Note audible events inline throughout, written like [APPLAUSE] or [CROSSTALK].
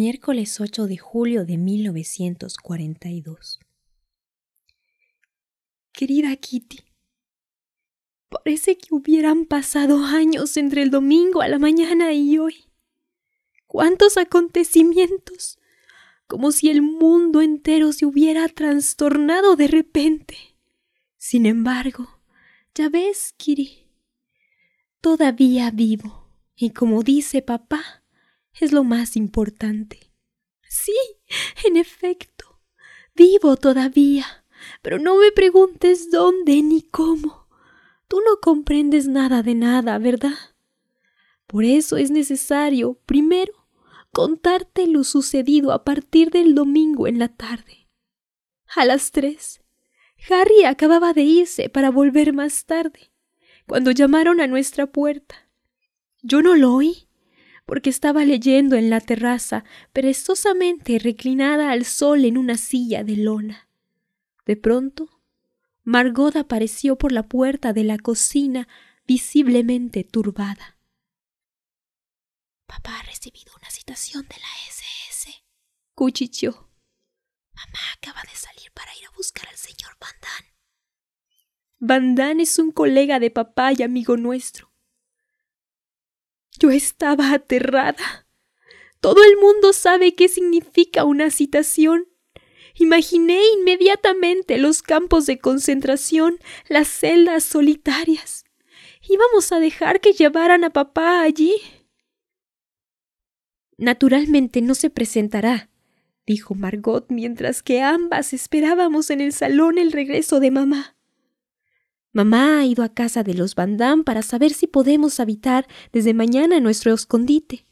Miércoles 8 de julio de 1942. Querida Kitty, parece que hubieran pasado años entre el domingo a la mañana y hoy. ¿Cuántos acontecimientos? Como si el mundo entero se hubiera trastornado de repente. Sin embargo, ya ves, Kitty, todavía vivo, y como dice papá, es lo más importante. Sí, en efecto, vivo todavía, pero no me preguntes dónde ni cómo. Tú no comprendes nada de nada, ¿verdad? Por eso es necesario, primero, contarte lo sucedido a partir del domingo en la tarde. A las tres, Harry acababa de irse para volver más tarde, cuando llamaron a nuestra puerta. Yo no lo oí, porque estaba leyendo en la terraza, perezosamente reclinada al sol en una silla de lona. De pronto, Margot apareció por la puerta de la cocina, visiblemente turbada. Papá ha recibido una citación de la SS, cuchicheó. Mamá acaba de salir para ir a buscar al señor Van Damme. Van Damme es un colega de papá y amigo nuestro. Yo estaba aterrada. Todo el mundo sabe qué significa una citación. Imaginé inmediatamente los campos de concentración, las celdas solitarias. Íbamos a dejar que llevaran a papá allí. Naturalmente no se presentará, dijo Margot mientras que ambas esperábamos en el salón el regreso de mamá. Mamá ha ido a casa de los Van para saber si podemos habitar desde mañana nuestro escondite.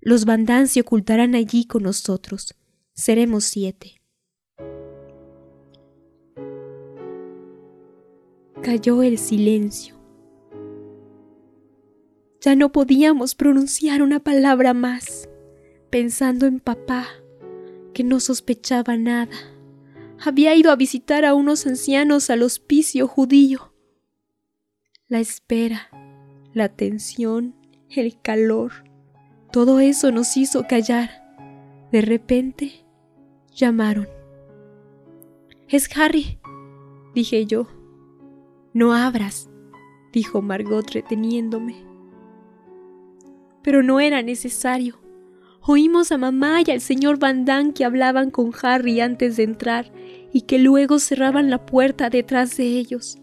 Los Van se ocultarán allí con nosotros. Seremos siete. Cayó el silencio. Ya no podíamos pronunciar una palabra más, pensando en papá, que no sospechaba nada había ido a visitar a unos ancianos al hospicio judío. La espera, la tensión, el calor, todo eso nos hizo callar. De repente, llamaron. Es Harry, dije yo. No abras, dijo Margot reteniéndome. Pero no era necesario. Oímos a mamá y al señor Van Damme que hablaban con Harry antes de entrar y que luego cerraban la puerta detrás de ellos.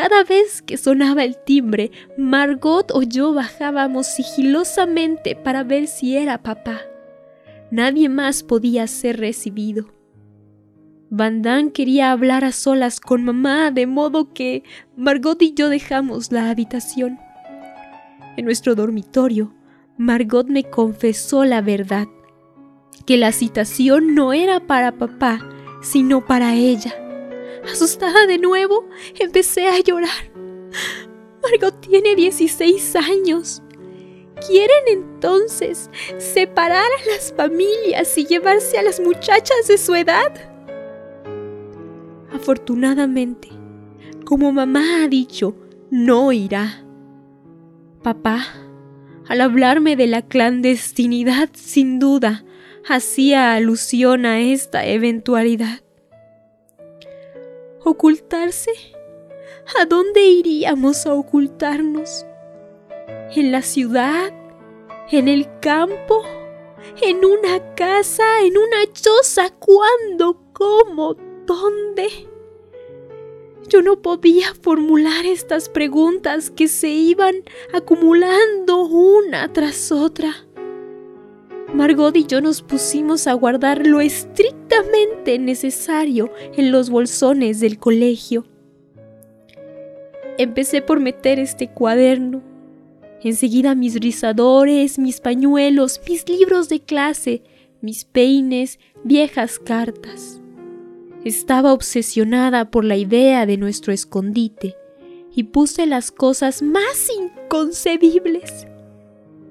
Cada vez que sonaba el timbre, Margot o yo bajábamos sigilosamente para ver si era papá. Nadie más podía ser recibido. Van Damme quería hablar a solas con mamá, de modo que Margot y yo dejamos la habitación. En nuestro dormitorio, Margot me confesó la verdad, que la citación no era para papá, sino para ella. Asustada de nuevo, empecé a llorar. Margot tiene 16 años. ¿Quieren entonces separar a las familias y llevarse a las muchachas de su edad? Afortunadamente, como mamá ha dicho, no irá. Papá al hablarme de la clandestinidad, sin duda, hacía alusión a esta eventualidad. ¿Ocultarse? ¿A dónde iríamos a ocultarnos? ¿En la ciudad? ¿En el campo? ¿En una casa? ¿En una choza? ¿Cuándo? ¿Cómo? ¿Dónde? Yo no podía formular estas preguntas que se iban acumulando una tras otra. Margot y yo nos pusimos a guardar lo estrictamente necesario en los bolsones del colegio. Empecé por meter este cuaderno, enseguida mis rizadores, mis pañuelos, mis libros de clase, mis peines, viejas cartas. Estaba obsesionada por la idea de nuestro escondite y puse las cosas más inconcebibles.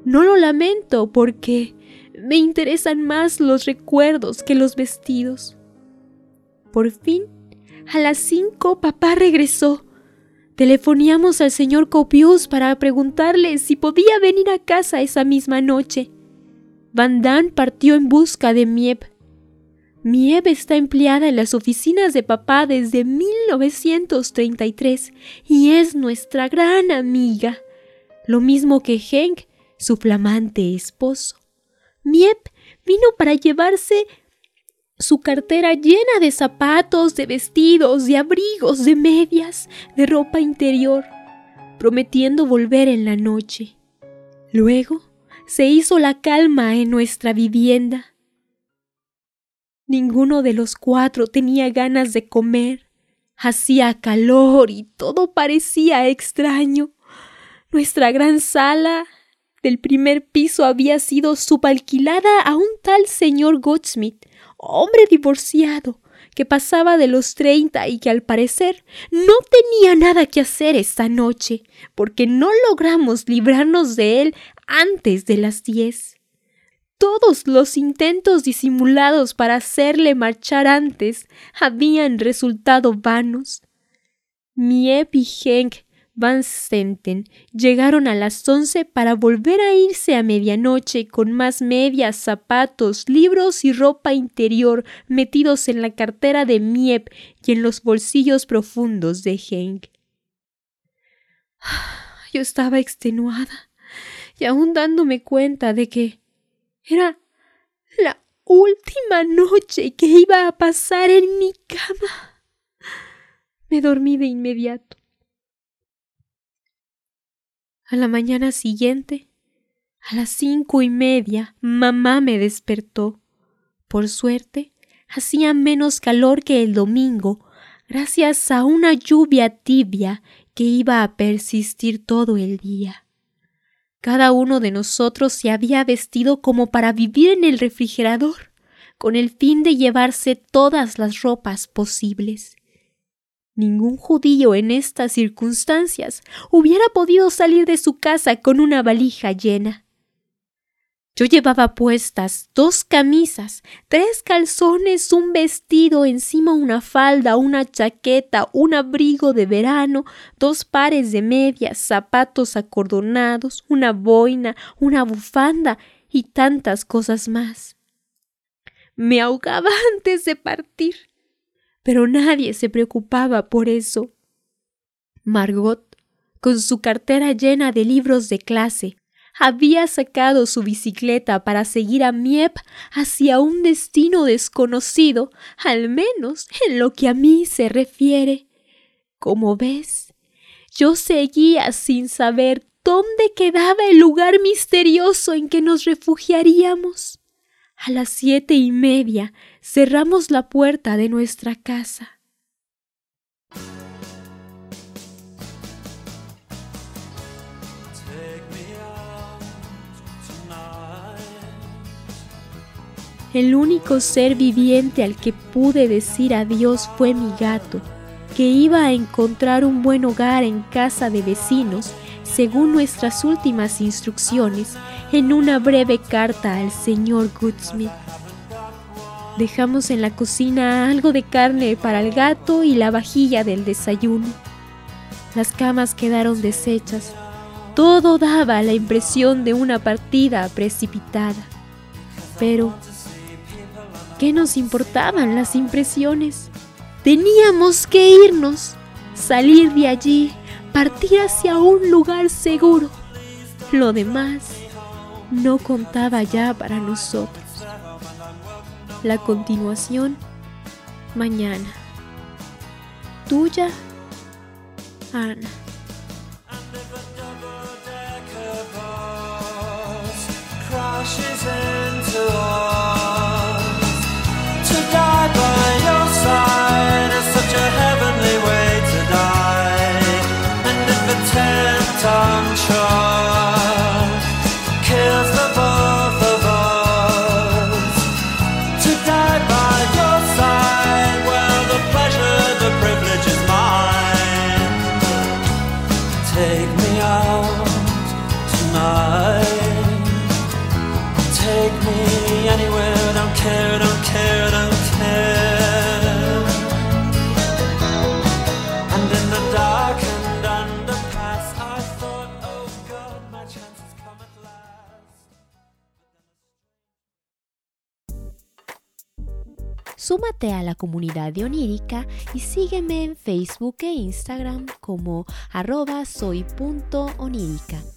No lo lamento porque me interesan más los recuerdos que los vestidos. Por fin, a las cinco papá regresó. Telefoneamos al señor Copius para preguntarle si podía venir a casa esa misma noche. Van Damme partió en busca de Miep. Miep está empleada en las oficinas de papá desde 1933 y es nuestra gran amiga, lo mismo que Henk, su flamante esposo. Miep vino para llevarse su cartera llena de zapatos, de vestidos, de abrigos, de medias, de ropa interior, prometiendo volver en la noche. Luego se hizo la calma en nuestra vivienda. Ninguno de los cuatro tenía ganas de comer. Hacía calor y todo parecía extraño. Nuestra gran sala del primer piso había sido subalquilada a un tal señor Goldsmith, hombre divorciado, que pasaba de los treinta y que al parecer no tenía nada que hacer esta noche, porque no logramos librarnos de él antes de las diez. Todos los intentos disimulados para hacerle marchar antes habían resultado vanos. Miep y Henk Van Stenten llegaron a las once para volver a irse a medianoche con más medias, zapatos, libros y ropa interior metidos en la cartera de Miep y en los bolsillos profundos de Henk. [SIGHS] Yo estaba extenuada y aún dándome cuenta de que era la última noche que iba a pasar en mi cama. Me dormí de inmediato. A la mañana siguiente, a las cinco y media, mamá me despertó. Por suerte, hacía menos calor que el domingo, gracias a una lluvia tibia que iba a persistir todo el día. Cada uno de nosotros se había vestido como para vivir en el refrigerador, con el fin de llevarse todas las ropas posibles. Ningún judío en estas circunstancias hubiera podido salir de su casa con una valija llena. Yo llevaba puestas dos camisas, tres calzones, un vestido, encima una falda, una chaqueta, un abrigo de verano, dos pares de medias, zapatos acordonados, una boina, una bufanda y tantas cosas más. Me ahogaba [LAUGHS] antes de partir pero nadie se preocupaba por eso. Margot, con su cartera llena de libros de clase, había sacado su bicicleta para seguir a Miep hacia un destino desconocido, al menos en lo que a mí se refiere. Como ves, yo seguía sin saber dónde quedaba el lugar misterioso en que nos refugiaríamos. A las siete y media cerramos la puerta de nuestra casa. El único ser viviente al que pude decir adiós fue mi gato, que iba a encontrar un buen hogar en casa de vecinos, según nuestras últimas instrucciones, en una breve carta al señor Goodsmith. Dejamos en la cocina algo de carne para el gato y la vajilla del desayuno. Las camas quedaron deshechas. Todo daba la impresión de una partida precipitada. Pero, ¿qué nos importaban las impresiones? Teníamos que irnos, salir de allí, partir hacia un lugar seguro. Lo demás no contaba ya para nosotros. La continuación mañana. Tuya, Ana. Súmate a la comunidad de Onírica y sígueme en Facebook e Instagram como arroba soy.onírica.